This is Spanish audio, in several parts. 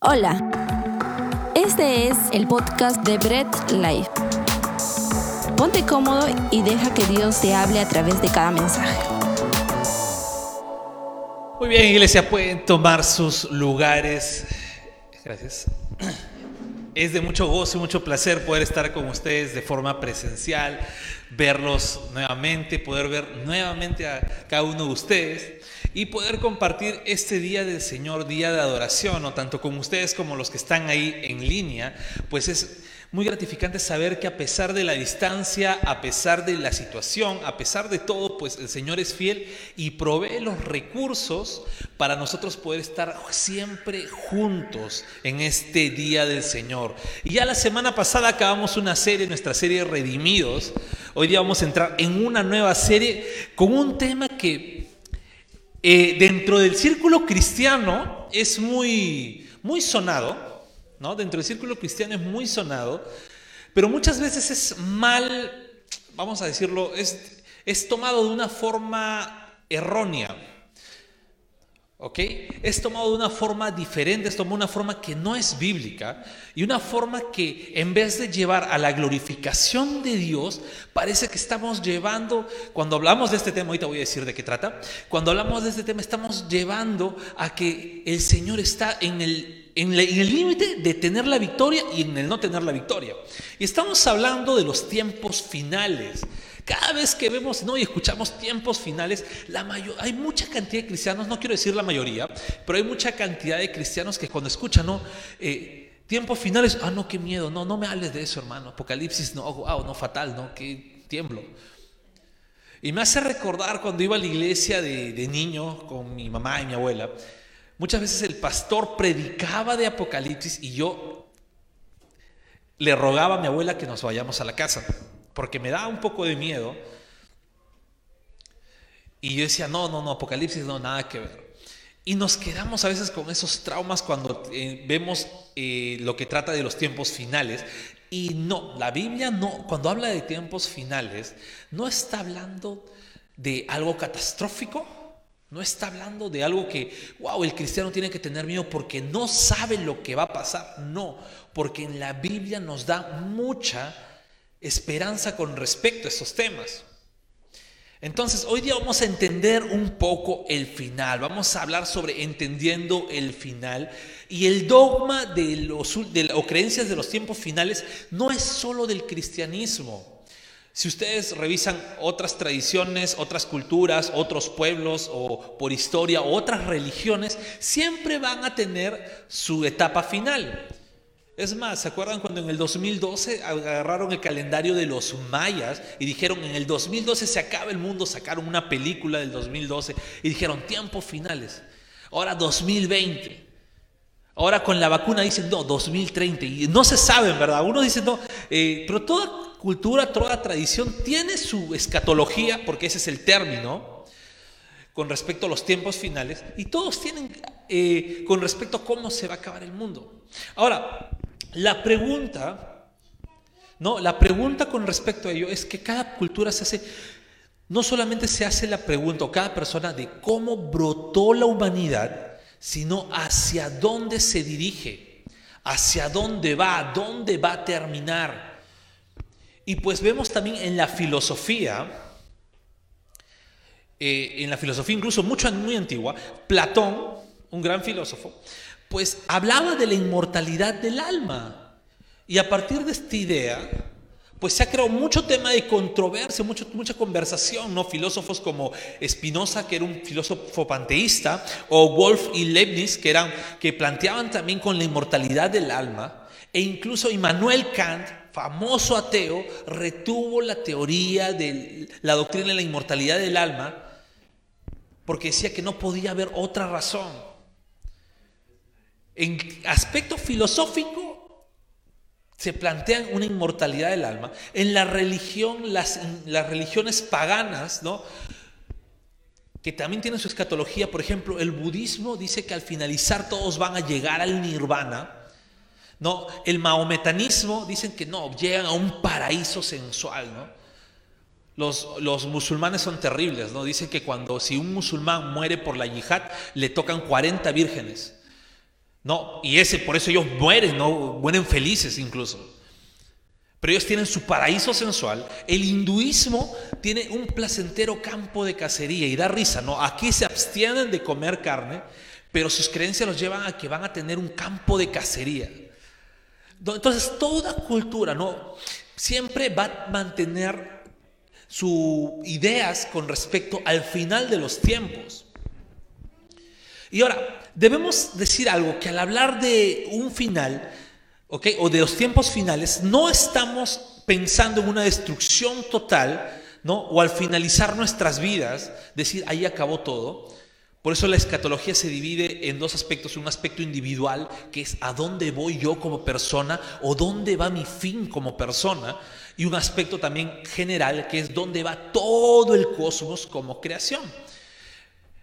Hola, este es el podcast de Bread Life. Ponte cómodo y deja que Dios te hable a través de cada mensaje. Muy bien, iglesia, pueden tomar sus lugares. Gracias. Es de mucho gozo y mucho placer poder estar con ustedes de forma presencial, verlos nuevamente, poder ver nuevamente a cada uno de ustedes y poder compartir este día del Señor, día de adoración, o tanto con ustedes como los que están ahí en línea, pues es muy gratificante saber que a pesar de la distancia, a pesar de la situación, a pesar de todo, pues el Señor es fiel y provee los recursos para nosotros poder estar siempre juntos en este día del Señor. Y ya la semana pasada acabamos una serie, nuestra serie Redimidos. Hoy día vamos a entrar en una nueva serie con un tema que eh, dentro del círculo cristiano es muy, muy sonado ¿no? Dentro del círculo cristiano es muy sonado, pero muchas veces es mal, vamos a decirlo, es, es tomado de una forma errónea. ¿Ok? Es tomado de una forma diferente, es tomado de una forma que no es bíblica y una forma que en vez de llevar a la glorificación de Dios, parece que estamos llevando, cuando hablamos de este tema, ahorita voy a decir de qué trata, cuando hablamos de este tema estamos llevando a que el Señor está en el en, el límite de tener la victoria y en el no tener la victoria. Y estamos hablando de los tiempos finales. Cada vez que vemos ¿no? y escuchamos tiempos finales, la hay mucha cantidad de cristianos, no quiero decir la mayoría, pero hay mucha cantidad de cristianos que cuando escuchan, ¿no? Eh, tiempos finales, ah, no, qué miedo, no, no me hables de eso, hermano. Apocalipsis, no, wow, no, fatal, no, qué tiemblo. Y me hace recordar cuando iba a la iglesia de niño con mi mamá y mi abuela, Muchas veces el pastor predicaba de Apocalipsis y yo le rogaba a mi abuela que nos vayamos a la casa, porque me daba un poco de miedo. Y yo decía, no, no, no, Apocalipsis no, nada que ver. Y nos quedamos a veces con esos traumas cuando eh, vemos eh, lo que trata de los tiempos finales. Y no, la Biblia no, cuando habla de tiempos finales, no está hablando de algo catastrófico, no está hablando de algo que, wow, el cristiano tiene que tener miedo porque no sabe lo que va a pasar. No, porque en la Biblia nos da mucha esperanza con respecto a estos temas. Entonces, hoy día vamos a entender un poco el final. Vamos a hablar sobre entendiendo el final. Y el dogma de los, o creencias de los tiempos finales no es solo del cristianismo. Si ustedes revisan otras tradiciones, otras culturas, otros pueblos o por historia otras religiones, siempre van a tener su etapa final. Es más, ¿se acuerdan cuando en el 2012 agarraron el calendario de los mayas y dijeron en el 2012 se acaba el mundo, sacaron una película del 2012 y dijeron tiempos finales. Ahora 2020. Ahora con la vacuna dicen no, 2030 y no se sabe, ¿verdad? Uno dice no, eh, pero toda cultura, toda tradición tiene su escatología, porque ese es el término, con respecto a los tiempos finales, y todos tienen eh, con respecto a cómo se va a acabar el mundo. Ahora, la pregunta, no, la pregunta con respecto a ello es que cada cultura se hace, no solamente se hace la pregunta, o cada persona, de cómo brotó la humanidad, sino hacia dónde se dirige, hacia dónde va, dónde va a terminar. Y pues vemos también en la filosofía, eh, en la filosofía incluso mucho, muy antigua, Platón, un gran filósofo, pues hablaba de la inmortalidad del alma. Y a partir de esta idea, pues se ha creado mucho tema de controversia, mucho, mucha conversación, ¿no? Filósofos como Spinoza, que era un filósofo panteísta, o Wolf y Leibniz, que, eran, que planteaban también con la inmortalidad del alma, e incluso Immanuel Kant, famoso ateo, retuvo la teoría de la doctrina de la inmortalidad del alma porque decía que no podía haber otra razón. En aspecto filosófico se plantean una inmortalidad del alma. En la religión, las, religiones paganas, ¿no? que también tienen su escatología, por ejemplo, el budismo dice que al finalizar todos van a llegar al nirvana. No, el maometanismo dicen que no, llegan a un paraíso sensual, ¿no? Los, los, musulmanes son terribles, ¿no? Dicen que cuando si un musulmán muere por la yihad, le tocan 40 vírgenes. No, y ese por eso ellos mueren, no mueren felices incluso. Pero ellos tienen su paraíso sensual. El hinduismo tiene un placentero campo de cacería y da risa, ¿no? Aquí se abstienen de comer carne, pero sus creencias los llevan a que van a tener un campo de cacería. Entonces, toda cultura, ¿no? Siempre va a mantener sus ideas con respecto al final de los tiempos. Y ahora, debemos decir algo, que al hablar de un final, o de los tiempos finales, no estamos pensando en una destrucción total, ¿no? O al finalizar nuestras vidas, decir, ahí acabó todo. Por eso la escatología se divide en dos aspectos, un aspecto individual, que es a dónde voy yo como persona o dónde va mi fin como persona, y un aspecto también general, que es dónde va todo el cosmos como creación.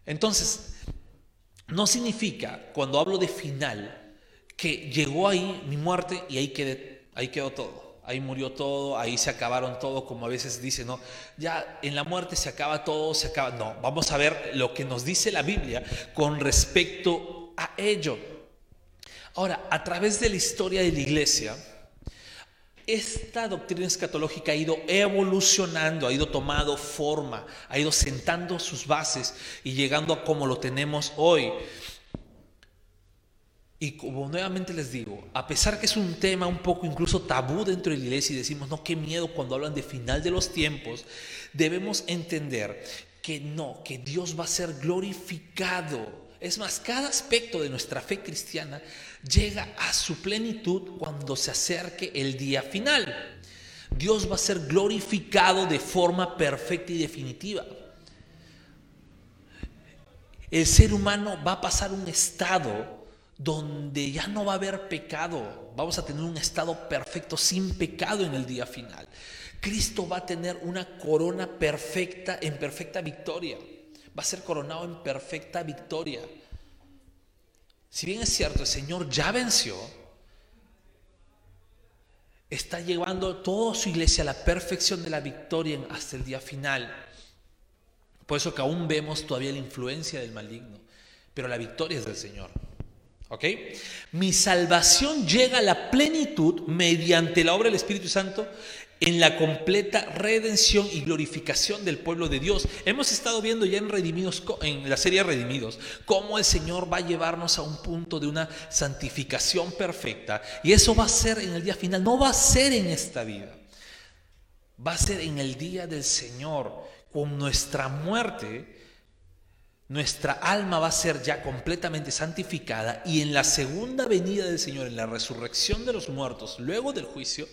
Entonces, no significa, cuando hablo de final, que llegó ahí mi muerte y ahí, ahí quedó todo. Ahí murió todo, ahí se acabaron todo, como a veces dice, ¿no? Ya en la muerte se acaba todo, se acaba. No, vamos a ver lo que nos dice la Biblia con respecto a ello. Ahora, a través de la historia de la iglesia, esta doctrina escatológica ha ido evolucionando, ha ido tomando forma, ha ido sentando sus bases y llegando a como lo tenemos hoy. Y como nuevamente les digo, a pesar que es un tema un poco incluso tabú dentro de la iglesia y decimos, no, qué miedo cuando hablan de final de los tiempos, debemos entender que no, que Dios va a ser glorificado. Es más, cada aspecto de nuestra fe cristiana llega a su plenitud cuando se acerque el día final. Dios va a ser glorificado de forma perfecta y definitiva. El ser humano va a pasar un estado donde ya no va a haber pecado, vamos a tener un estado perfecto sin pecado en el día final. Cristo va a tener una corona perfecta en perfecta victoria. Va a ser coronado en perfecta victoria. Si bien es cierto, el Señor ya venció, está llevando toda su iglesia a la perfección de la victoria hasta el día final. Por eso que aún vemos todavía la influencia del maligno, pero la victoria es del Señor. ¿Ok? Mi salvación llega a la plenitud mediante la obra del Espíritu Santo en la completa redención y glorificación del pueblo de Dios. Hemos estado viendo ya en Redimidos, en la serie Redimidos, cómo el Señor va a llevarnos a un punto de una santificación perfecta. Y eso va a ser en el día final, no va a ser en esta vida. Va a ser en el día del Señor, con nuestra muerte nuestra alma va a ser ya completamente santificada y en la segunda venida del Señor, en la resurrección de los muertos, luego del juicio,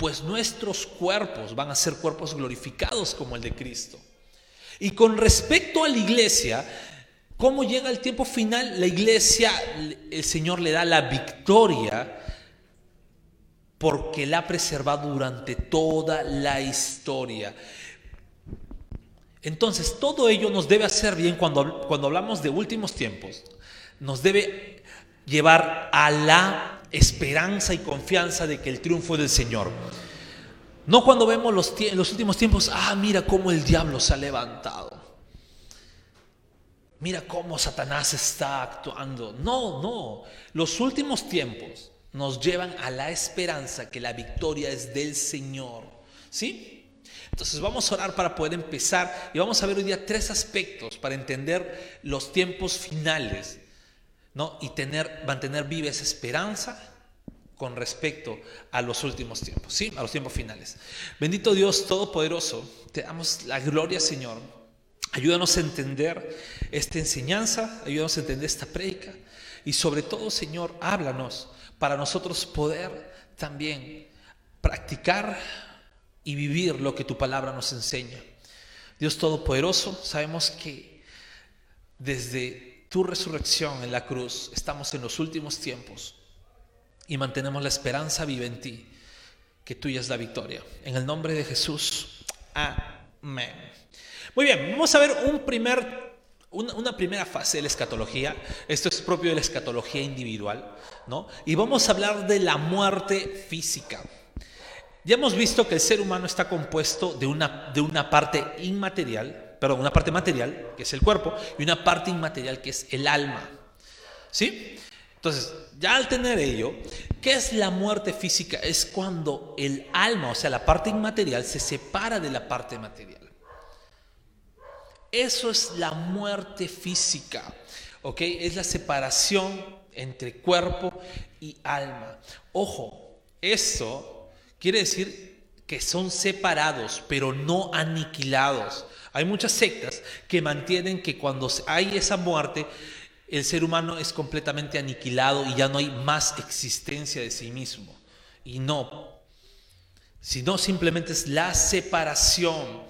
pues nuestros cuerpos van a ser cuerpos glorificados como el de Cristo. Y con respecto a la iglesia, ¿cómo llega el tiempo final? La iglesia, el Señor le da la victoria porque la ha preservado durante toda la historia. Entonces, todo ello nos debe hacer bien cuando, cuando hablamos de últimos tiempos. Nos debe llevar a la esperanza y confianza de que el triunfo es del Señor. No cuando vemos los, los últimos tiempos, ah, mira cómo el diablo se ha levantado. Mira cómo Satanás está actuando. No, no. Los últimos tiempos nos llevan a la esperanza que la victoria es del Señor. ¿Sí? Entonces vamos a orar para poder empezar y vamos a ver hoy día tres aspectos para entender los tiempos finales ¿no? y tener, mantener viva esa esperanza con respecto a los últimos tiempos, ¿sí? a los tiempos finales. Bendito Dios Todopoderoso, te damos la gloria Señor. Ayúdanos a entender esta enseñanza, ayúdanos a entender esta prédica y sobre todo Señor, háblanos para nosotros poder también practicar y vivir lo que tu palabra nos enseña. Dios Todopoderoso, sabemos que desde tu resurrección en la cruz estamos en los últimos tiempos y mantenemos la esperanza viva en ti, que tuya es la victoria. En el nombre de Jesús, amén. Muy bien, vamos a ver un primer, una, una, primera fase de la escatología. Esto es propio de la escatología individual, ¿no? Y vamos a hablar de la muerte física. Ya hemos visto que el ser humano está compuesto de una, de una parte inmaterial, perdón, una parte material, que es el cuerpo, y una parte inmaterial, que es el alma. ¿Sí? Entonces, ya al tener ello, ¿qué es la muerte física? Es cuando el alma, o sea, la parte inmaterial, se separa de la parte material. Eso es la muerte física, ¿ok? Es la separación entre cuerpo y alma. Ojo, eso quiere decir que son separados, pero no aniquilados. Hay muchas sectas que mantienen que cuando hay esa muerte, el ser humano es completamente aniquilado y ya no hay más existencia de sí mismo. Y no, sino simplemente es la separación.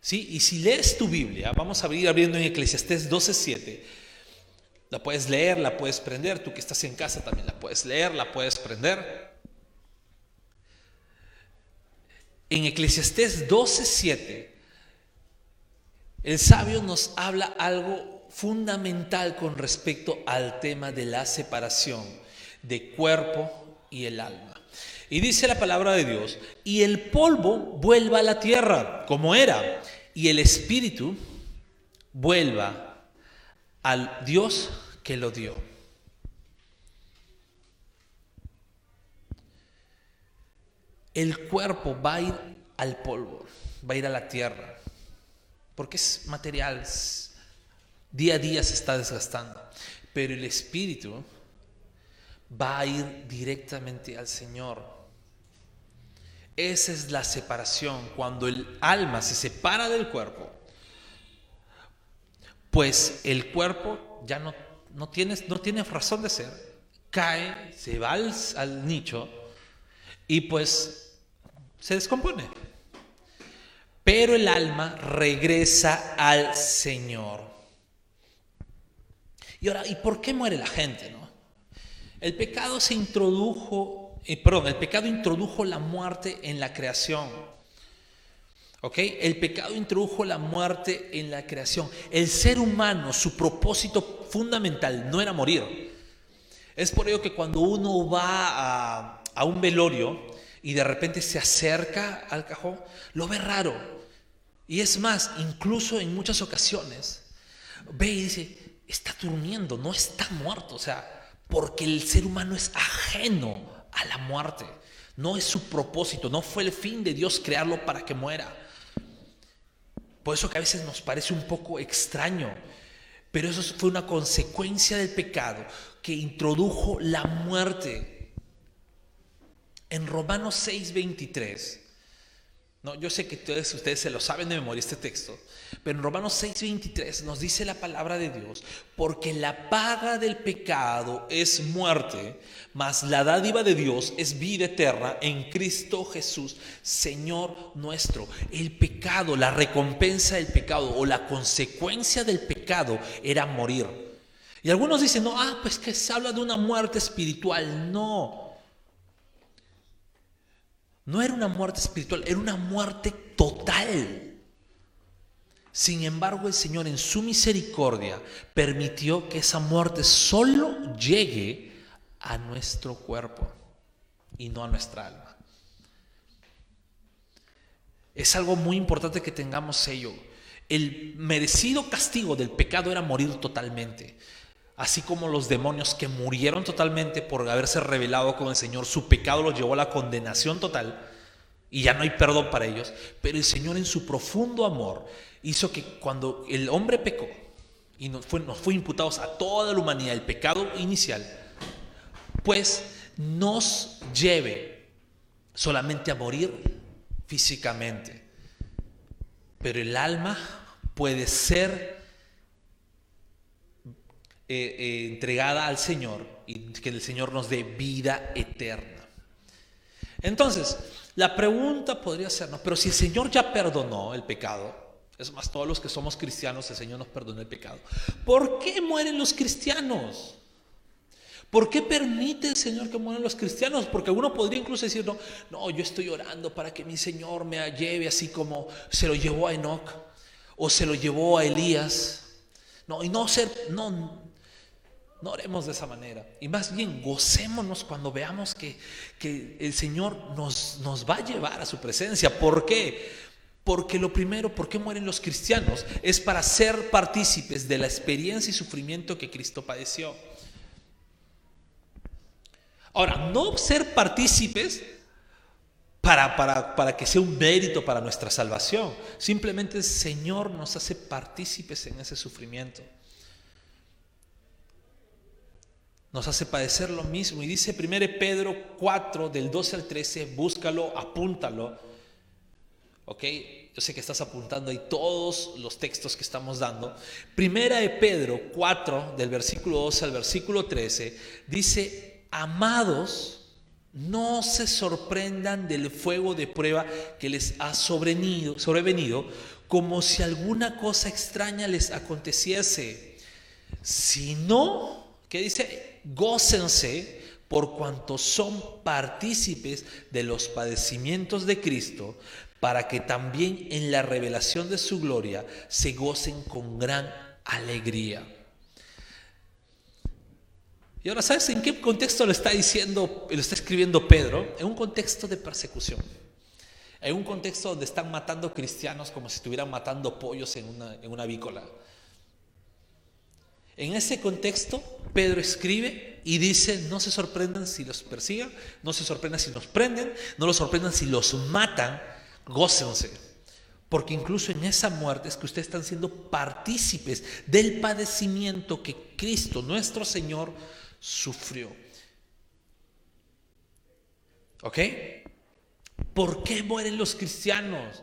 ¿Sí? Y si lees tu Biblia, vamos a abrir abriendo en Eclesiastés 12:7. La puedes leer, la puedes prender. Tú que estás en casa también la puedes leer, la puedes prender. En Eclesiastés 12:7 el sabio nos habla algo fundamental con respecto al tema de la separación de cuerpo y el alma. Y dice la palabra de Dios, y el polvo vuelva a la tierra como era, y el espíritu vuelva al Dios que lo dio. El cuerpo va a ir al polvo, va a ir a la tierra porque es material, día a día se está desgastando, pero el espíritu va a ir directamente al Señor. Esa es la separación, cuando el alma se separa del cuerpo, pues el cuerpo ya no, no, tiene, no tiene razón de ser, cae, se va al, al nicho y pues se descompone pero el alma regresa al Señor. Y ahora, ¿y por qué muere la gente? No? El pecado se introdujo, eh, perdón, el pecado introdujo la muerte en la creación. ¿Ok? El pecado introdujo la muerte en la creación. El ser humano, su propósito fundamental no era morir. Es por ello que cuando uno va a, a un velorio y de repente se acerca al cajón, lo ve raro. Y es más, incluso en muchas ocasiones, ve y dice, está durmiendo, no está muerto. O sea, porque el ser humano es ajeno a la muerte. No es su propósito, no fue el fin de Dios crearlo para que muera. Por eso que a veces nos parece un poco extraño, pero eso fue una consecuencia del pecado que introdujo la muerte. En Romanos 6:23 no, yo sé que ustedes, ustedes se lo saben de memoria este texto, pero en Romanos 6:23 nos dice la palabra de Dios, porque la paga del pecado es muerte, mas la dádiva de Dios es vida eterna en Cristo Jesús, Señor nuestro. El pecado, la recompensa del pecado o la consecuencia del pecado era morir. Y algunos dicen, no, ah, pues que se habla de una muerte espiritual. No, no era una muerte espiritual, era una muerte total. Sin embargo, el Señor en su misericordia permitió que esa muerte solo llegue a nuestro cuerpo y no a nuestra alma. Es algo muy importante que tengamos ello. El merecido castigo del pecado era morir totalmente así como los demonios que murieron totalmente por haberse rebelado con el Señor, su pecado los llevó a la condenación total y ya no hay perdón para ellos, pero el Señor en su profundo amor hizo que cuando el hombre pecó y nos fue, nos fue imputados a toda la humanidad el pecado inicial, pues nos lleve solamente a morir físicamente, pero el alma puede ser eh, eh, entregada al Señor y que el Señor nos dé vida eterna. Entonces, la pregunta podría ser, ¿no? pero si el Señor ya perdonó el pecado, es más, todos los que somos cristianos, el Señor nos perdonó el pecado, ¿por qué mueren los cristianos? ¿Por qué permite el Señor que mueran los cristianos? Porque uno podría incluso decir, no, no, yo estoy orando para que mi Señor me lleve así como se lo llevó a Enoch o se lo llevó a Elías. No, y no ser, no, no oremos de esa manera. Y más bien gocémonos cuando veamos que, el Señor nos, nos va a llevar a su presencia. ¿Por qué? Porque lo primero, ¿por qué mueren los cristianos? Es para ser partícipes de la experiencia y sufrimiento que Cristo padeció. Ahora, no ser partícipes para, para, para, que sea un mérito para nuestra salvación. Simplemente el Señor nos hace partícipes en ese sufrimiento. Nos hace padecer lo mismo. Y dice 1 Pedro 4, del 12 al 13, búscalo, apúntalo. ¿Ok? Yo sé que estás apuntando ahí todos los textos que estamos dando. Primera de Pedro 4, del versículo 12 al versículo 13, dice, amados, no se sorprendan del fuego de prueba que les ha sobrevenido, sobrevenido como si alguna cosa extraña les aconteciese, sino, ¿qué dice? Gócense por cuanto son partícipes de los padecimientos de Cristo, para que también en la revelación de su gloria se gocen con gran alegría. Y ahora, ¿sabes en qué contexto lo está diciendo, lo está escribiendo Pedro? En un contexto de persecución. En un contexto donde están matando cristianos como si estuvieran matando pollos en una, en una vícola. En ese contexto, Pedro escribe y dice, no se sorprendan si los persigan, no se sorprendan si los prenden, no los sorprendan si los matan, gócense. Porque incluso en esa muerte es que ustedes están siendo partícipes del padecimiento que Cristo, nuestro Señor, sufrió. ¿Ok? ¿Por qué mueren los cristianos?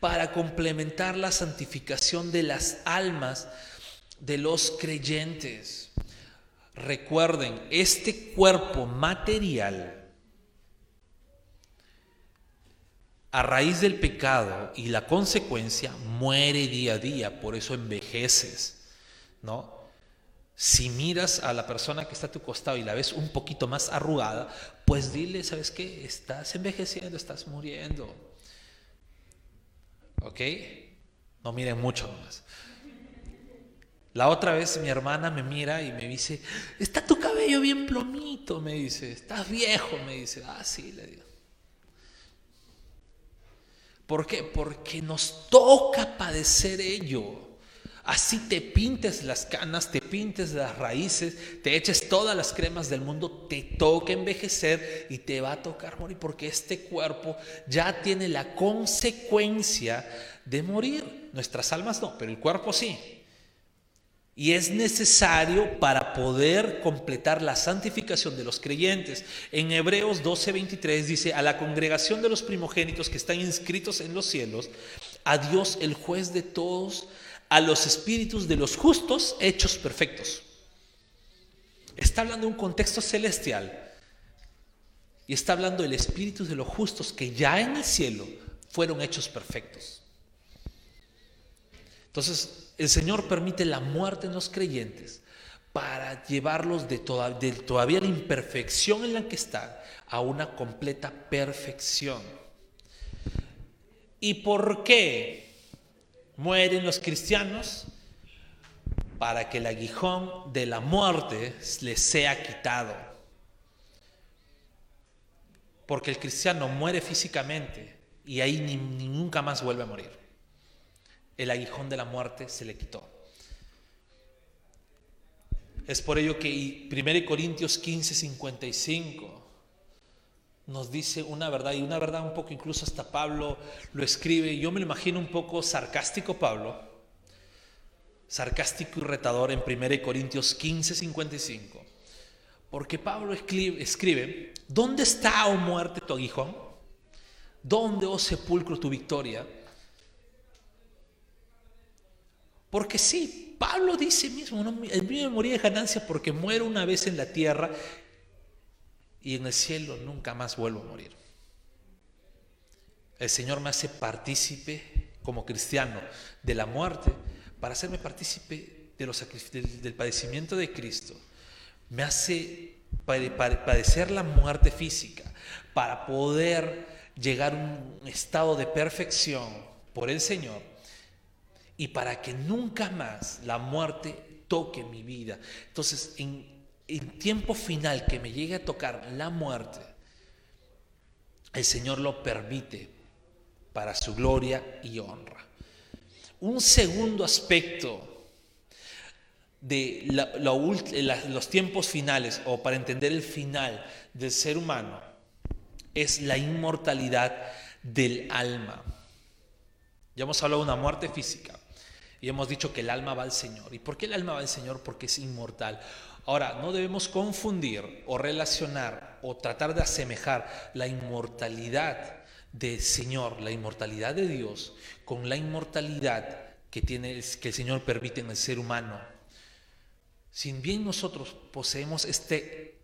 Para complementar la santificación de las almas de los creyentes. Recuerden, este cuerpo material a raíz del pecado y la consecuencia, muere día a día, por eso envejeces, ¿no? Si miras a la persona que está a tu costado y la ves un poquito más arrugada, pues dile, ¿sabes qué? Estás envejeciendo, estás muriendo. ¿Ok? No miren mucho más. La otra vez mi hermana me mira y me dice, está tu cabello bien plomito, me dice, estás viejo, me dice, ah, sí, le digo. ¿Por qué? Porque nos toca padecer ello. Así te pintes las canas, te pintes las raíces, te eches todas las cremas del mundo, te toca envejecer y te va a tocar morir porque este cuerpo ya tiene la consecuencia de morir. Nuestras almas no, pero el cuerpo sí. Y es necesario para poder completar la santificación de los creyentes. En Hebreos 12:23 dice, a la congregación de los primogénitos que están inscritos en los cielos, a Dios el juez de todos, a los espíritus de los justos hechos perfectos. Está hablando de un contexto celestial. Y está hablando del espíritu de los justos que ya en el cielo fueron hechos perfectos. Entonces, el Señor permite la muerte en los creyentes para llevarlos de, todavía la imperfección en la que están a una completa perfección. ¿Y por qué mueren los cristianos? Para que el aguijón de la muerte les sea quitado. Porque el cristiano muere físicamente y ahí nunca más vuelve a morir el aguijón de la muerte se le quitó. Es por ello que 1 Corintios 15, 55 nos dice una verdad, y una verdad un poco incluso hasta Pablo lo escribe, yo me lo imagino un poco sarcástico Pablo, sarcástico y retador en 1 Corintios 15, 55, porque Pablo escribe, ¿dónde está, oh muerte, tu aguijón? ¿Dónde, oh sepulcro, tu victoria? Porque sí, Pablo dice mismo, el mío me moría de ganancia porque muero una vez en la tierra y en el cielo nunca más vuelvo a morir. El Señor me hace partícipe como cristiano de la muerte para hacerme partícipe de los, del, del padecimiento de Cristo. Me hace padecer la muerte física para poder llegar a un estado de perfección por el Señor y para que nunca más la muerte toque mi vida. Entonces, en tiempo final que me llegue a tocar la muerte, el Señor lo permite para su gloria y honra. Un segundo aspecto de los tiempos finales o para entender el final del ser humano es la inmortalidad del alma. Ya hemos hablado de una muerte física y hemos dicho que el alma va al Señor. ¿Y por qué el alma va al Señor? Porque es inmortal. Ahora, no debemos confundir o relacionar o tratar de asemejar la inmortalidad del Señor, la inmortalidad de Dios, con la inmortalidad que, tiene, que el Señor permite en el ser humano. Sin bien nosotros poseemos este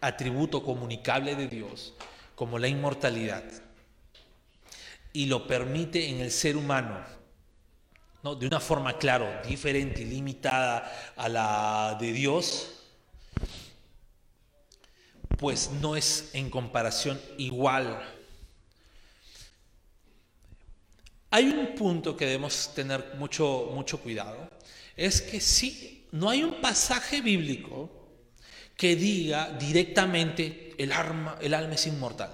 atributo comunicable de Dios, como la inmortalidad, y lo permite en el ser humano, ¿no? de una forma, claro, diferente y limitada a la de Dios, pues no es en comparación igual. Hay un punto que debemos tener mucho, mucho cuidado, es que sí, no hay un pasaje bíblico que diga directamente el, alma, el alma es inmortal.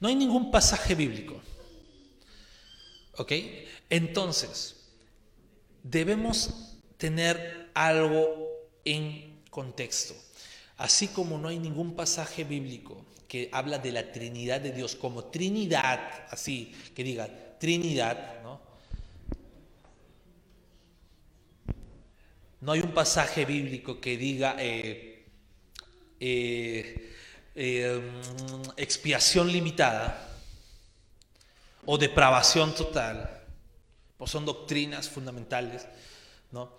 No hay ningún pasaje bíblico. ¿Ok? Entonces, debemos tener algo en contexto. Así como no hay ningún pasaje bíblico que habla de la Trinidad de Dios como Trinidad, así que diga Trinidad, ¿no? Hay un pasaje bíblico que diga eh, eh, eh, expiación limitada o depravación total, pues son doctrinas fundamentales, ¿no?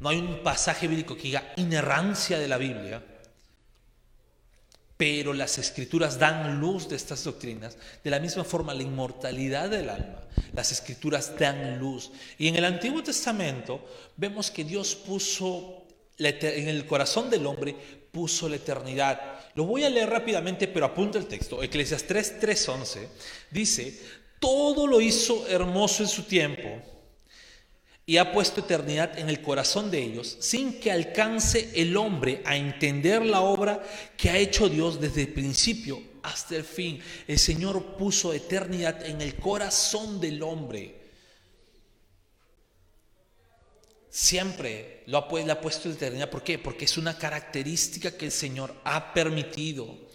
No hay un pasaje bíblico que diga inerrancia de la Biblia, pero las escrituras dan luz de estas doctrinas. De la misma forma, la inmortalidad del alma, las escrituras dan luz. Y en el Antiguo Testamento vemos que Dios puso en el corazón del hombre, puso la eternidad. Lo voy a leer rápidamente, pero apunta el texto. Eclesiastes 3:11 dice, todo lo hizo hermoso en su tiempo y ha puesto eternidad en el corazón de ellos, sin que alcance el hombre a entender la obra que ha hecho Dios desde el principio hasta el fin. El Señor puso eternidad en el corazón del hombre. Siempre lo ha, puesto eternidad. ¿Por qué? Porque es una característica que el Señor ha permitido.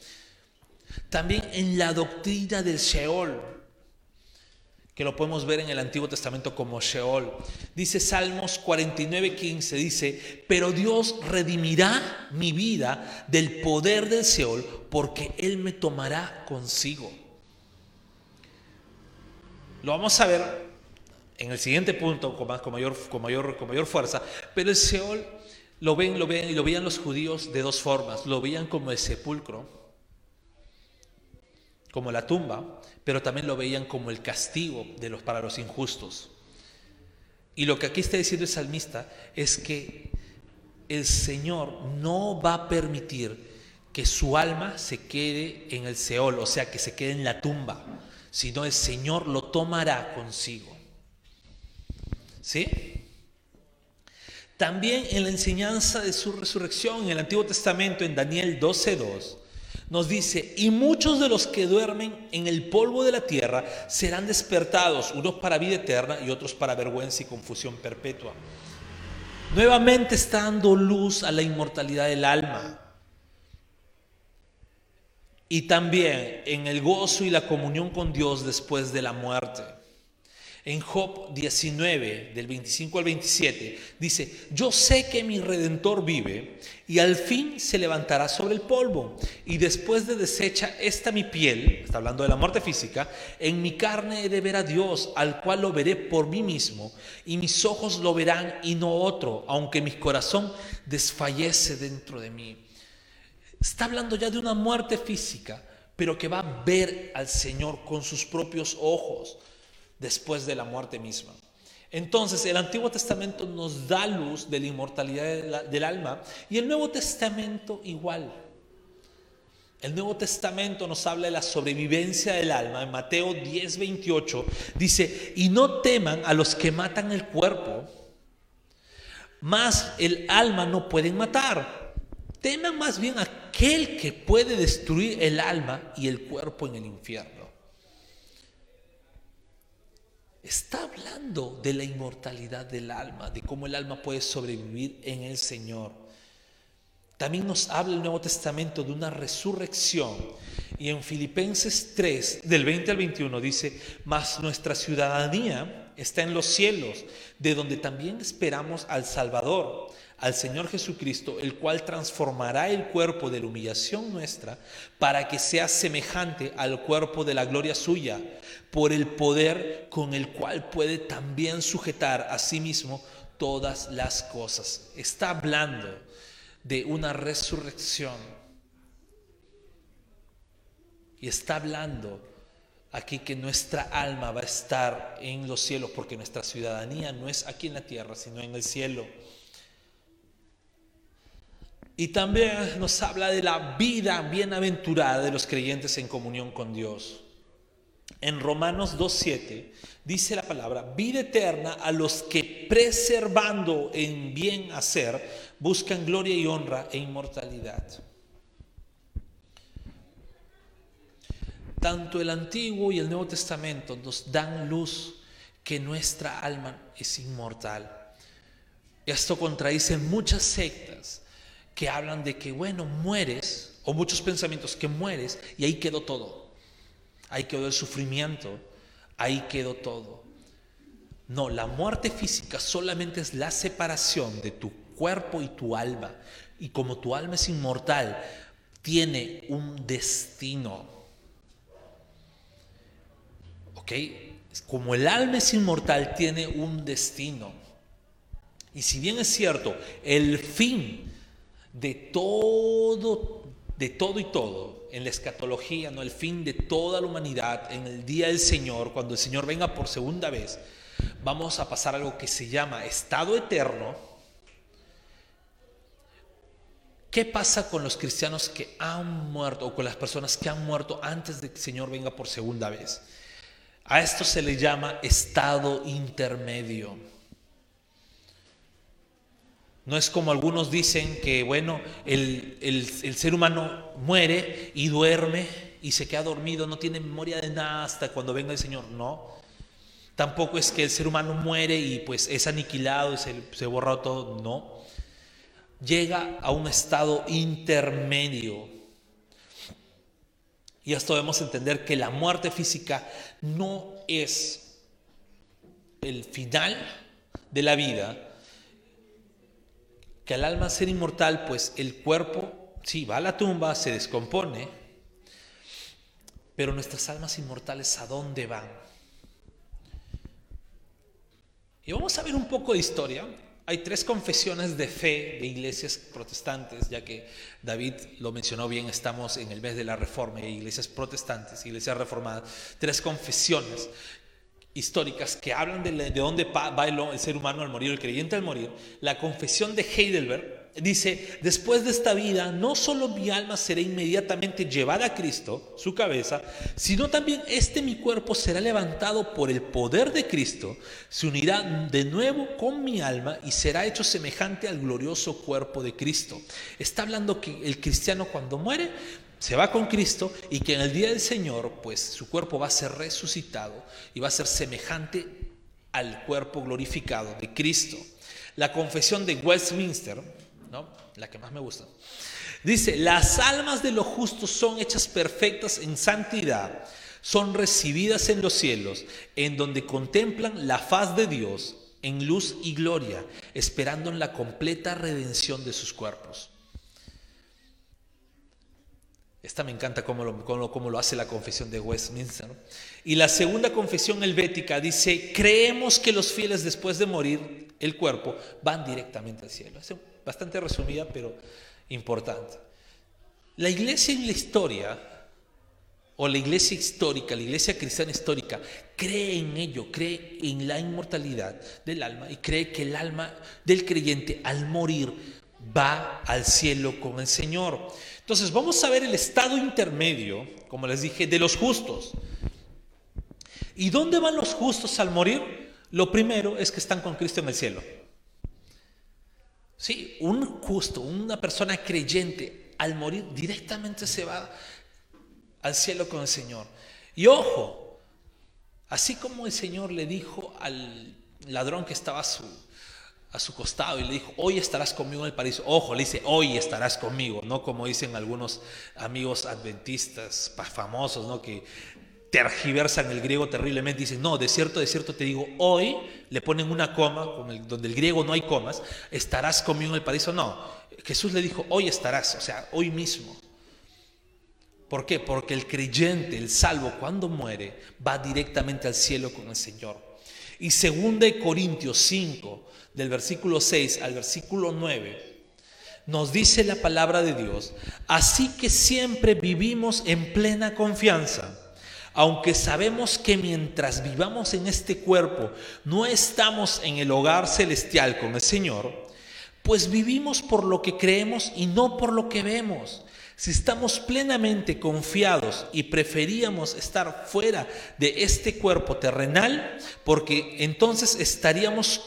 También en la doctrina del Sheol que lo podemos ver en el Antiguo Testamento como Sheol. Dice Salmos 49, 15, dice, pero Dios redimirá mi vida del poder del Sheol porque Él me tomará consigo. Lo vamos a ver en el siguiente punto con, mayor, con, mayor, con mayor fuerza, pero el Sheol lo ven, lo ven y lo veían los judíos de dos formas. Lo veían como el sepulcro como la tumba, pero también lo veían como el castigo de los, para los injustos. Y lo que aquí está diciendo el salmista es que el Señor no va a permitir que su alma se quede en el Seol, o sea, que se quede en la tumba, sino el Señor lo tomará consigo. ¿Sí? También en la enseñanza de su resurrección en el Antiguo Testamento, en Daniel 12.2, nos dice, y muchos de los que duermen en el polvo de la tierra serán despertados, unos para vida eterna y otros para vergüenza y confusión perpetua. Nuevamente está dando luz a la inmortalidad del alma. Y también en el gozo y la comunión con Dios después de la muerte. En Job 19, del 25 al 27, dice, yo sé que mi redentor vive y al fin se levantará sobre el polvo. Y después de deshecha esta mi piel, está hablando de la muerte física, en mi carne he de ver a Dios, al cual lo veré por mí mismo, y mis ojos lo verán y no otro, aunque mi corazón desfallece dentro de mí. Está hablando ya de una muerte física, pero que va a ver al Señor con sus propios ojos después de la muerte misma. Entonces el Antiguo Testamento nos da luz de la inmortalidad del alma y el Nuevo Testamento igual. El Nuevo Testamento nos habla de la sobrevivencia del alma. En Mateo 10, 28 dice, y no teman a los que matan el cuerpo, más el alma no pueden matar. Teman más bien a aquel que puede destruir el alma y el cuerpo en el infierno. Está hablando de la inmortalidad del alma, de cómo el alma puede sobrevivir en el Señor. También nos habla el Nuevo Testamento de una resurrección. Y en Filipenses 3, del 20 al 21, dice, mas nuestra ciudadanía está en los cielos, de donde también esperamos al Salvador, al Señor Jesucristo, el cual transformará el cuerpo de la humillación nuestra para que sea semejante al cuerpo de la gloria suya, por el poder con el cual puede también sujetar a sí mismo todas las cosas. Está hablando de una resurrección. Y está hablando aquí que nuestra alma va a estar en los cielos, porque nuestra ciudadanía no es aquí en la tierra, sino en el cielo. Y también nos habla de la vida bienaventurada de los creyentes en comunión con Dios. En Romanos 2.7 dice la palabra, vida eterna a los que preservando en bien hacer, buscan gloria y honra e inmortalidad. Tanto el Antiguo y el Nuevo Testamento nos dan luz que nuestra alma es inmortal. Esto contradice muchas sectas que hablan de que, bueno, mueres, o muchos pensamientos que mueres y ahí quedó todo. Ahí quedó el sufrimiento, ahí quedó todo. No, la muerte física solamente es la separación de tu cuerpo y tu alma. Y como tu alma es inmortal, tiene un destino. ¿Ok? Como el alma es inmortal, tiene un destino. Y si bien es cierto, el fin de todo, de todo y todo, en la escatología, no el fin de toda la humanidad, en el día del Señor, cuando el Señor venga por segunda vez, vamos a pasar algo que se llama estado eterno. ¿Qué pasa con los cristianos que han muerto o con las personas que han muerto antes de que el Señor venga por segunda vez? A esto se le llama estado intermedio. No es como algunos dicen que, bueno, el, el, ser humano muere y duerme y se queda dormido, no tiene memoria de nada hasta cuando venga el Señor. No. Tampoco es que el ser humano muere y pues es aniquilado y se, se borra todo. No. Llega a un estado intermedio. Y esto debemos entender que la muerte física no es el final de la vida, que al alma ser inmortal, pues el cuerpo, sí, va a la tumba, se descompone, pero nuestras almas inmortales, ¿a dónde van? Y vamos a ver un poco de historia. Hay tres confesiones de fe de iglesias protestantes, ya que David lo mencionó bien, estamos en el mes de la reforma, iglesias protestantes, iglesias reformadas, tres confesiones históricas que hablan de, de dónde va el, ser humano al morir, el creyente al morir. La confesión de Heidelberg dice, después de esta vida, no solo mi alma será inmediatamente llevada a Cristo, su cabeza, sino también este mi cuerpo será levantado por el poder de Cristo, se unirá de nuevo con mi alma y será hecho semejante al glorioso cuerpo de Cristo. Está hablando que el cristiano cuando muere se va con Cristo y que en el día del Señor, pues su cuerpo va a ser resucitado y va a ser semejante al cuerpo glorificado de Cristo. La confesión de Westminster, ¿no? la que más me gusta, dice, las almas de los justos son hechas perfectas en santidad, son recibidas en los cielos, en donde contemplan la faz de Dios en luz y gloria, esperando en la completa redención de sus cuerpos. Esta me encanta cómo lo, hace la confesión de Westminster. Y la segunda confesión helvética dice, creemos que los fieles después de morir el cuerpo van directamente al cielo. Es bastante resumida, pero importante. La iglesia en la historia, o la iglesia histórica, la iglesia cristiana histórica, cree en ello, cree en la inmortalidad del alma y cree que el alma del creyente al morir va al cielo con el Señor. Entonces vamos a ver el estado intermedio, como les dije, de los justos. ¿Y dónde van los justos al morir? Lo primero es que están con Cristo en el cielo. Sí, un justo, una persona creyente, al morir directamente se va al cielo con el Señor. Y ojo, Así como el Señor le dijo al ladrón que estaba a su, a su costado y le dijo, hoy estarás conmigo en el paraíso. Ojo, le dice, hoy estarás conmigo, no como dicen algunos amigos adventistas famosos, ¿no? Que tergiversan el griego terriblemente, dicen, no, de cierto, de cierto te digo, hoy le ponen una coma, donde el griego no hay comas, estarás conmigo en el paraíso. No, Jesús le dijo, hoy estarás, o sea, hoy mismo. ¿Por qué? Porque el creyente, el salvo, cuando muere, va directamente al cielo con el Señor. Y 2 Corintios 5, del versículo 6 al versículo 9, nos dice la palabra de Dios, así que siempre vivimos en plena confianza aunque sabemos que mientras vivamos en este cuerpo no estamos en el hogar celestial con el Señor, pues vivimos por lo que creemos y no por lo que vemos. Si estamos plenamente confiados y preferíamos estar fuera de este cuerpo terrenal, porque entonces estaríamos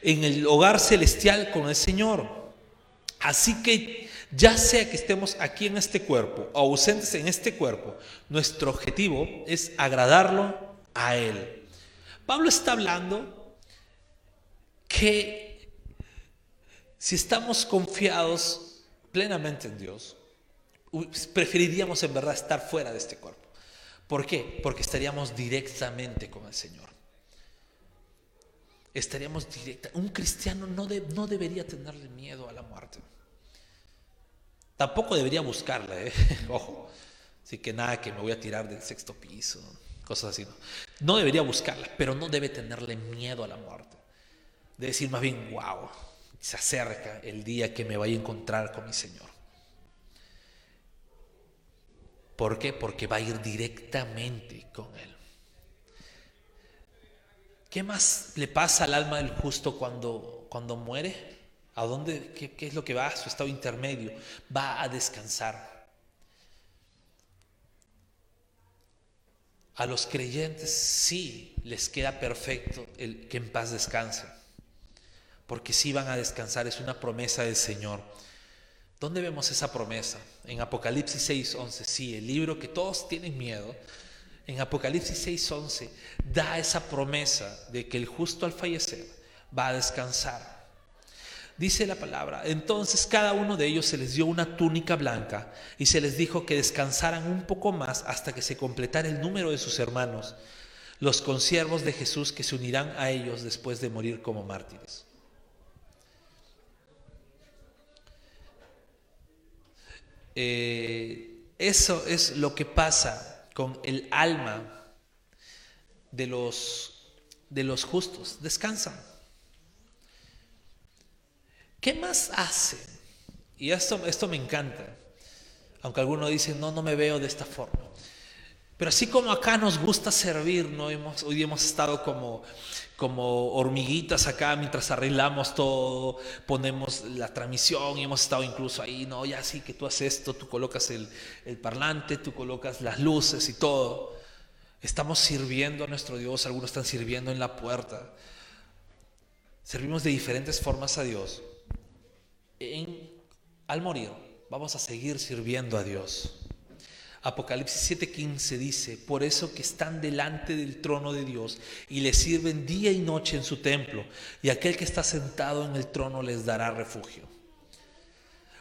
en el hogar celestial con el Señor. Así que ya sea que estemos aquí en este cuerpo o ausentes en este cuerpo, nuestro objetivo es agradarlo a Él. Pablo está hablando que si estamos confiados plenamente en Dios, preferiríamos en verdad estar fuera de este cuerpo. ¿Por qué? Porque estaríamos directamente con el Señor. Estaríamos directa. Un cristiano no, no debería tenerle miedo a la muerte. Tampoco debería buscarla, ¿eh? ojo. Así que nada, que me voy a tirar del sexto piso, cosas así. No, no debería buscarla, pero no debe tenerle miedo a la muerte. Debe decir más bien, wow, se acerca el día que me vaya a encontrar con mi Señor. ¿Por qué? Porque va a ir directamente con Él. ¿Qué más le pasa al alma del justo cuando, cuando muere? ¿A dónde? Qué, es lo que va? A su estado intermedio. Va a descansar. A los creyentes sí les queda perfecto el que en paz descansen. Porque sí van a descansar, es una promesa del Señor. ¿Dónde vemos esa promesa? En Apocalipsis 6:11. Sí, el libro que todos tienen miedo. En Apocalipsis 6:11 da esa promesa de que el justo al fallecer va a descansar. Dice la palabra, entonces cada uno de ellos se les dio una túnica blanca y se les dijo que descansaran un poco más hasta que se completara el número de sus hermanos, los consiervos de Jesús que se unirán a ellos después de morir como mártires. Eh, eso es lo que pasa con el alma de los, de los justos, descansan. ¿Qué más hace? Y esto, esto me encanta, aunque algunos dicen, no, no me veo de esta forma. Pero así como acá nos gusta servir, ¿no? Hemos, hoy hemos estado como, como hormiguitas acá mientras arreglamos todo, ponemos la transmisión y hemos estado incluso ahí, no, ya sí que tú haces esto, tú colocas el, el parlante, tú colocas las luces y todo. Estamos sirviendo a nuestro Dios, algunos están sirviendo en la puerta. Servimos de diferentes formas a Dios al morir vamos a seguir sirviendo a Dios. Apocalipsis 7:15 dice, por eso que están delante del trono de Dios y le sirven día y noche en su templo, y aquel que está sentado en el trono les dará refugio.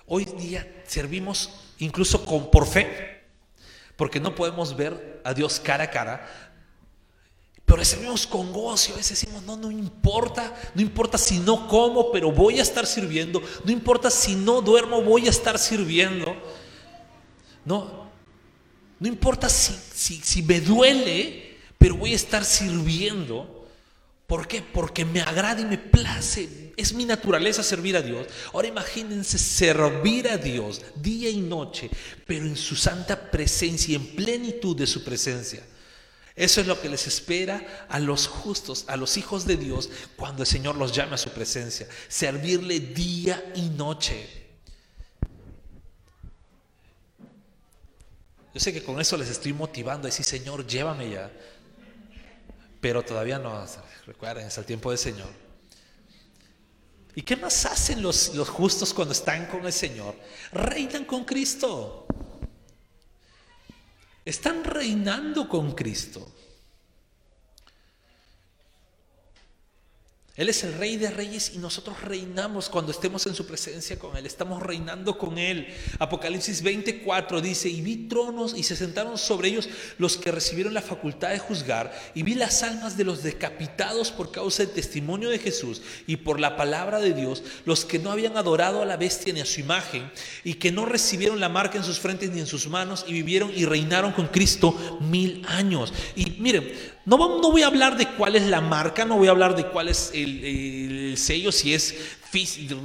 Hoy día servimos incluso con por fe, porque no podemos ver a Dios cara a cara, pero servimos con gozo. A veces decimos, no, no importa, no importa si no como, pero voy a estar sirviendo. No importa si no duermo, voy a estar sirviendo. No, no importa si, si, si me duele, pero voy a estar sirviendo. ¿Por qué? Porque me agrada y me place. Es mi naturaleza servir a Dios. Ahora imagínense servir a Dios día y noche, pero en su santa presencia y en plenitud de su presencia. Eso es lo que les espera a los justos, a los hijos de Dios, cuando el Señor los llame a su presencia. Servirle día y noche. Yo sé que con eso les estoy motivando a decir, Señor, llévame ya. Pero todavía no, recuerden, es el tiempo del Señor. ¿Y qué más hacen los, los justos cuando están con el Señor? Reinan con Cristo. Están reinando con Cristo. Él es el rey de reyes y nosotros reinamos cuando estemos en su presencia con Él. Estamos reinando con Él. Apocalipsis 24 dice, y vi tronos y se sentaron sobre ellos los que recibieron la facultad de juzgar. Y vi las almas de los decapitados por causa del testimonio de Jesús y por la palabra de Dios, los que no habían adorado a la bestia ni a su imagen y que no recibieron la marca en sus frentes ni en sus manos y vivieron y reinaron con Cristo mil años. Y miren, no, voy a hablar de cuál es la marca, no voy a hablar de cuál es el, sello, si es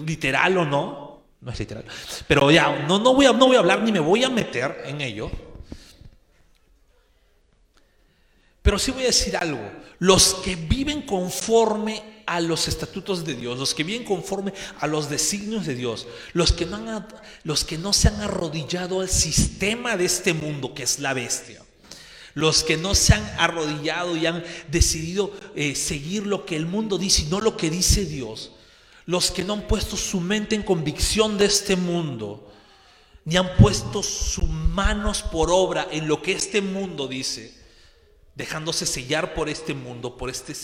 literal o no. No es literal. Pero ya, no, no, voy a, no voy a hablar ni me voy a meter en ello. Pero sí voy a decir algo. Los que viven conforme a los estatutos de Dios, los que viven conforme a los designios de Dios, los que no, los que no se han arrodillado al sistema de este mundo que es la bestia los que no se han arrodillado y han decidido eh, seguir lo que el mundo dice y no lo que dice Dios, los que no han puesto su mente en convicción de este mundo, ni han puesto sus manos por obra en lo que este mundo dice, dejándose sellar por este mundo, por, este,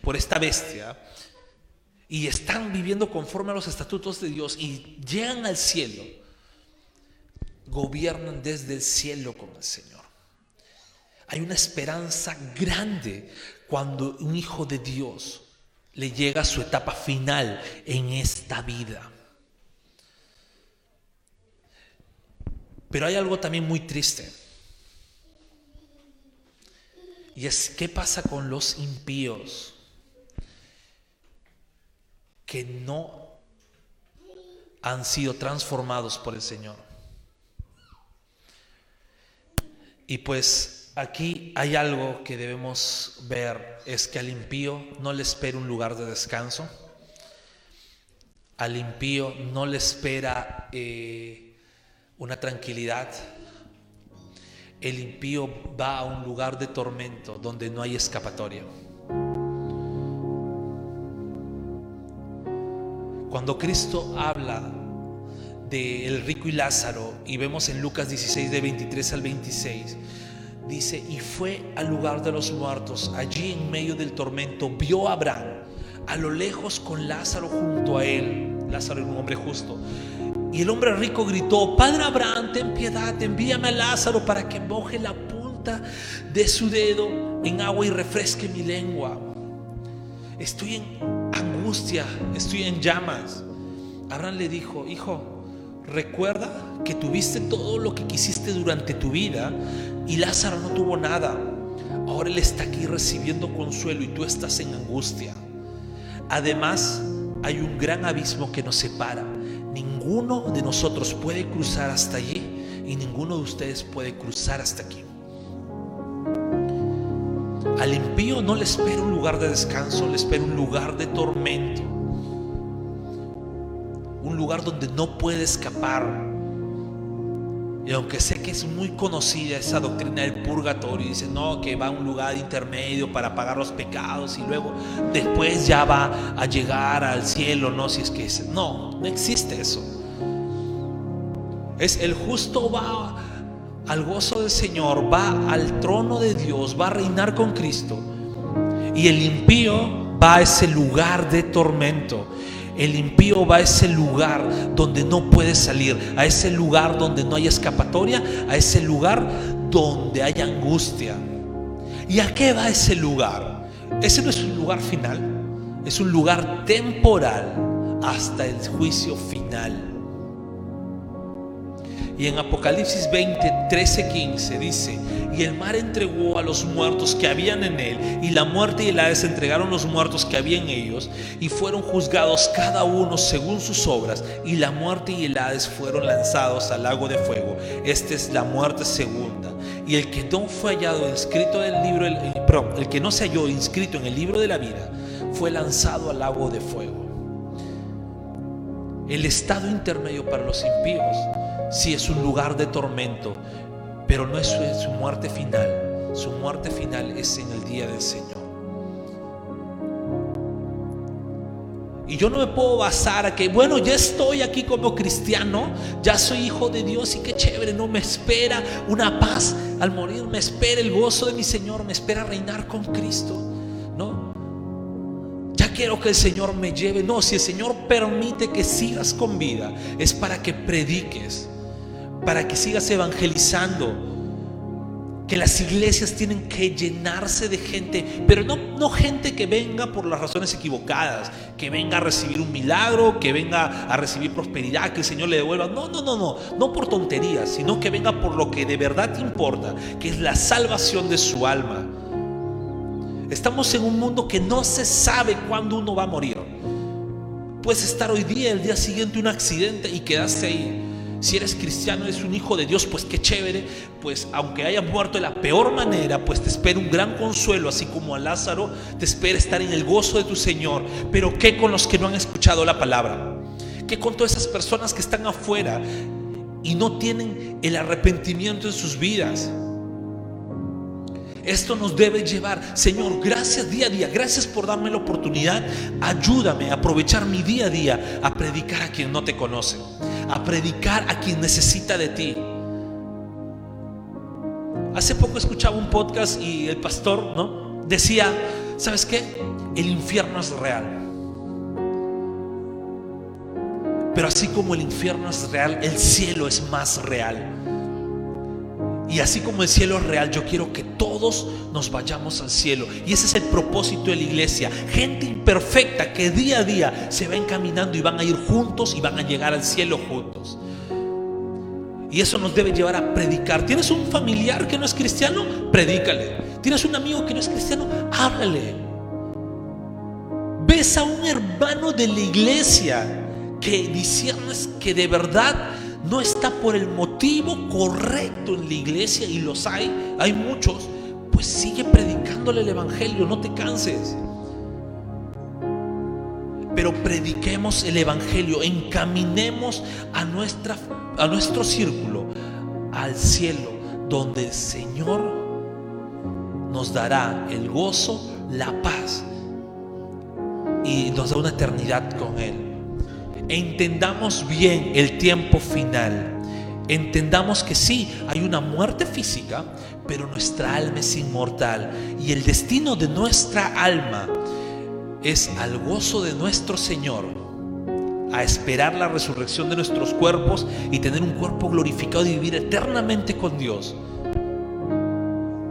por esta bestia, y están viviendo conforme a los estatutos de Dios y llegan al cielo, gobiernan desde el cielo con el Señor. Hay una esperanza grande cuando un hijo de Dios le llega a su etapa final en esta vida. Pero hay algo también muy triste. Y es, ¿qué pasa con los impíos que no han sido transformados por el Señor? Y pues Aquí hay algo que debemos ver, es que al impío no le espera un lugar de descanso, al impío no le espera eh, una tranquilidad, el impío va a un lugar de tormento donde no hay escapatoria. Cuando Cristo habla de rico y Lázaro y vemos en Lucas 16 de 23 al 26, Dice, y fue al lugar de los muertos, allí en medio del tormento, vio a Abraham a lo lejos con Lázaro junto a él. Lázaro era un hombre justo. Y el hombre rico gritó, Padre Abraham, ten piedad, envíame a Lázaro para que moje la punta de su dedo en agua y refresque mi lengua. Estoy en angustia, estoy en llamas. Abraham le dijo, hijo, recuerda que tuviste todo lo que quisiste durante tu vida y Lázaro no tuvo nada. Ahora él está aquí recibiendo consuelo y tú estás en angustia. Además, hay un gran abismo que nos separa. Ninguno de nosotros puede cruzar hasta allí y ninguno de ustedes puede cruzar hasta aquí. Al impío no le espera un lugar de descanso, le espera un lugar de tormento un lugar donde no puede escapar. Y aunque sé que es muy conocida esa doctrina del purgatorio, dice, no, que va a un lugar intermedio para pagar los pecados y luego después ya va a llegar al cielo, no, si es que es, no, no existe eso. Es el justo va al gozo del Señor, va al trono de Dios, va a reinar con Cristo. Y el impío va a ese lugar de tormento. El impío va a ese lugar donde no puede salir, a ese lugar donde no hay escapatoria, a ese lugar donde hay angustia. ¿Y a qué va ese lugar? Ese no es un lugar final, es un lugar temporal hasta el juicio final. Y en Apocalipsis 20, 13, 15 dice, y el mar entregó a los muertos que habían en él, y la muerte y el Hades entregaron los muertos que había en ellos, y fueron juzgados cada uno según sus obras, y la muerte y el Hades fueron lanzados al lago de fuego. Esta es la muerte segunda. Y el que no fue hallado inscrito en el libro, el, el que no se halló inscrito en el libro de la vida, fue lanzado al lago de fuego. El estado intermedio para los impíos si es un lugar de tormento, pero no es su, muerte final. Su muerte final es en el día del Señor. Y yo no me puedo basar a que, bueno, ya estoy aquí como cristiano, ya soy hijo de Dios y qué chévere, no me espera una paz al morir, me espera el gozo de mi Señor, me espera reinar con Cristo. No, ya quiero que el Señor me lleve. No, si el Señor permite que sigas con vida, es para que prediques, para que sigas evangelizando que las iglesias tienen que llenarse de gente, pero no, no gente que venga por las razones equivocadas, que venga a recibir un milagro, que venga a recibir prosperidad, que el Señor le devuelva. No, no, no, no, no por tonterías, sino que venga por lo que de verdad importa, que es la salvación de su alma. Estamos en un mundo que no se sabe cuándo uno va a morir. Puedes estar hoy día, el día siguiente, un accidente y quedaste ahí. Si eres cristiano, eres un hijo de Dios, pues qué chévere. Pues aunque hayas muerto de la peor manera, pues te espera un gran consuelo, así como a Lázaro te espera estar en el gozo de tu Señor. Pero ¿qué con los que no han escuchado la palabra? ¿Qué con todas esas personas que están afuera y no tienen el arrepentimiento en sus vidas? Esto nos debe llevar, Señor, gracias día a día, gracias por darme la oportunidad. Ayúdame a aprovechar mi día a día a predicar a quien no te conoce, a predicar a quien necesita de ti. Hace poco escuchaba un podcast y el pastor, ¿no? Decía, ¿sabes qué? El infierno es real. Pero así como el infierno es real, el cielo es más real. Y así como el cielo es real, yo quiero que todos nos vayamos al cielo. Y ese es el propósito de la iglesia. Gente imperfecta que día a día se va encaminando y van a ir juntos y van a llegar al cielo juntos. Y eso nos debe llevar a predicar. ¿Tienes un familiar que no es cristiano? Predícale. ¿Tienes un amigo que no es cristiano? Háblale. ¿Ves a un hermano de la iglesia que disiernes que de verdad no está por el motivo correcto en la iglesia y los hay, hay muchos, pues sigue predicándole el Evangelio, no te canses. Pero prediquemos el Evangelio, encaminemos a, nuestra, a nuestro círculo, al cielo, donde el Señor nos dará el gozo, la paz y nos da una eternidad con Él entendamos bien el tiempo final. Entendamos que sí, hay una muerte física, pero nuestra alma es inmortal y el destino de nuestra alma es al gozo de nuestro Señor, a esperar la resurrección de nuestros cuerpos y tener un cuerpo glorificado y vivir eternamente con Dios,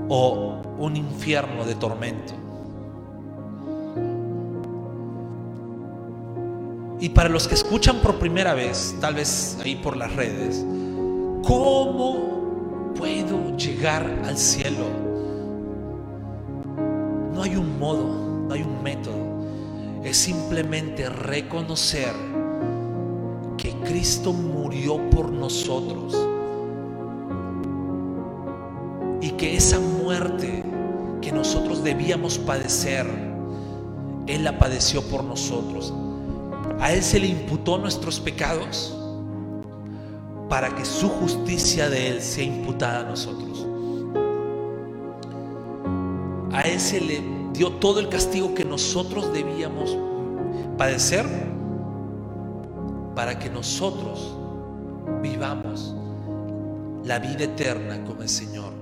o un infierno de tormento. Y para los que escuchan por primera vez, tal vez ahí por las redes, ¿cómo puedo llegar al cielo? No hay un modo, no hay un método. Es simplemente reconocer que Cristo murió por nosotros y que esa muerte que nosotros debíamos padecer, Él la padeció por nosotros. A Él se le imputó nuestros pecados para que su justicia de Él sea imputada a nosotros. A Él se le dio todo el castigo que nosotros debíamos padecer para que nosotros vivamos la vida eterna con el Señor.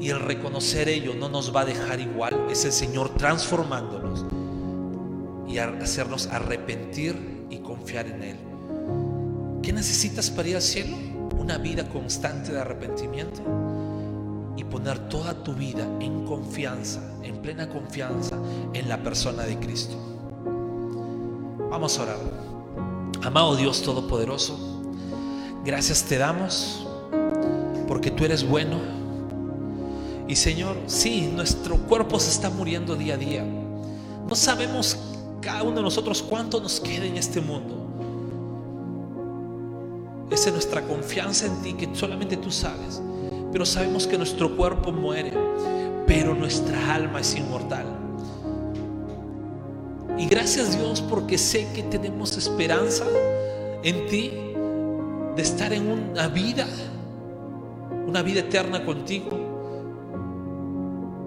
Y el reconocer ello no nos va a dejar igual, es el Señor transformándonos y hacernos arrepentir y confiar en Él. ¿Qué necesitas para ir al cielo? Una vida constante de arrepentimiento y poner toda tu vida en confianza, en plena confianza en la persona de Cristo. Vamos a orar. Amado Dios Todopoderoso, gracias te damos porque tú eres bueno. Y Señor, sí, nuestro cuerpo se está muriendo día a día. No sabemos cada uno de nosotros cuánto nos queda en este mundo. Esa es nuestra confianza en ti, que solamente tú sabes. Pero sabemos que nuestro cuerpo muere, pero nuestra alma es inmortal. Y gracias Dios porque sé que tenemos esperanza en ti de estar en una vida, una vida eterna contigo.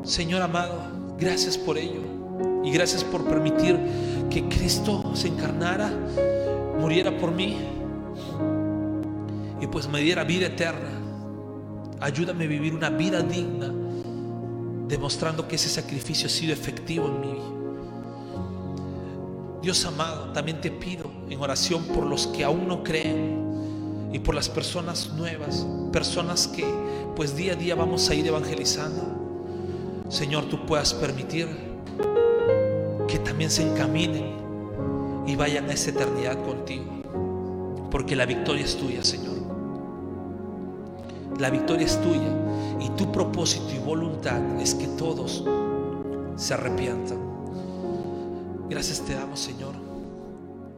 Señor amado, gracias por ello. Y gracias por permitir que Cristo se encarnara, muriera por mí y pues me diera vida eterna. Ayúdame a vivir una vida digna, demostrando que ese sacrificio ha sido efectivo en mí. Dios amado, también te pido en oración por los que aún no creen y por las personas nuevas, personas que pues día a día vamos a ir evangelizando. Señor, tú puedas permitir que también se encaminen y vayan a esa eternidad contigo. Porque la victoria es tuya, Señor. La victoria es tuya y tu propósito y voluntad es que todos se arrepientan. Gracias te damos, Señor,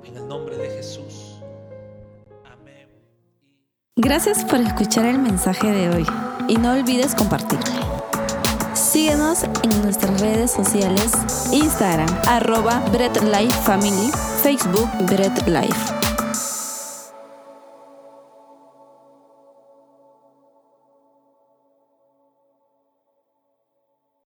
en el nombre de Jesús. Amén. Gracias por escuchar el mensaje de hoy y no olvides compartirlo. Síguenos en nuestras redes sociales, Instagram, arroba Bread Life Family, Facebook Bread Life.